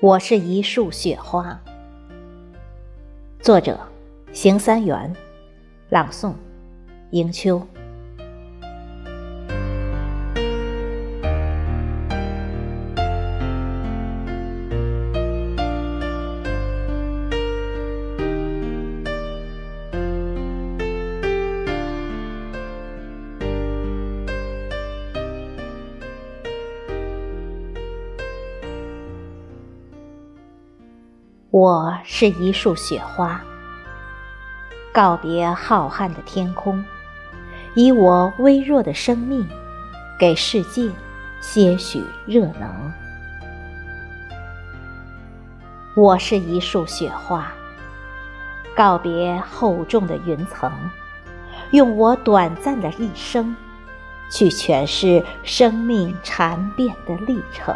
我是一束雪花。作者：邢三元，朗诵：迎秋。我是一束雪花，告别浩瀚的天空，以我微弱的生命，给世界些许热能。我是一束雪花，告别厚重的云层，用我短暂的一生，去诠释生命缠变的历程。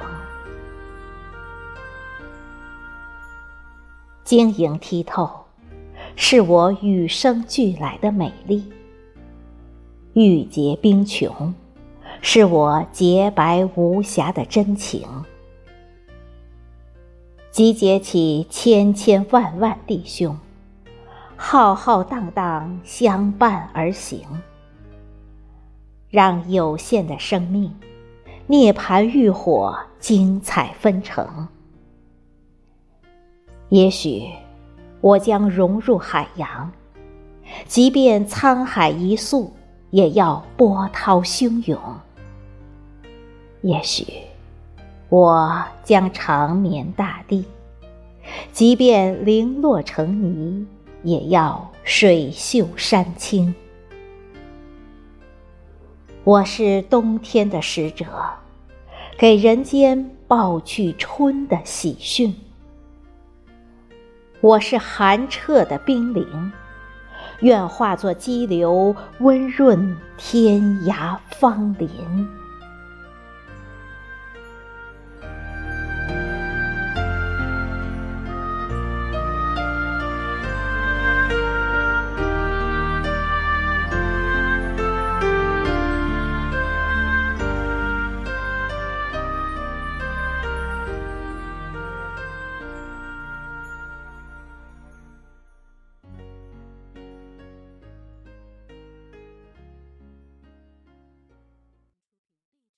晶莹剔透，是我与生俱来的美丽；玉洁冰琼，是我洁白无瑕的真情。集结起千千万万弟兄，浩浩荡荡相伴而行，让有限的生命涅槃浴火，精彩纷呈。也许，我将融入海洋，即便沧海一粟，也要波涛汹涌。也许，我将长眠大地，即便零落成泥，也要水秀山青。我是冬天的使者，给人间报去春的喜讯。我是寒彻的冰凌，愿化作激流，温润天涯芳林。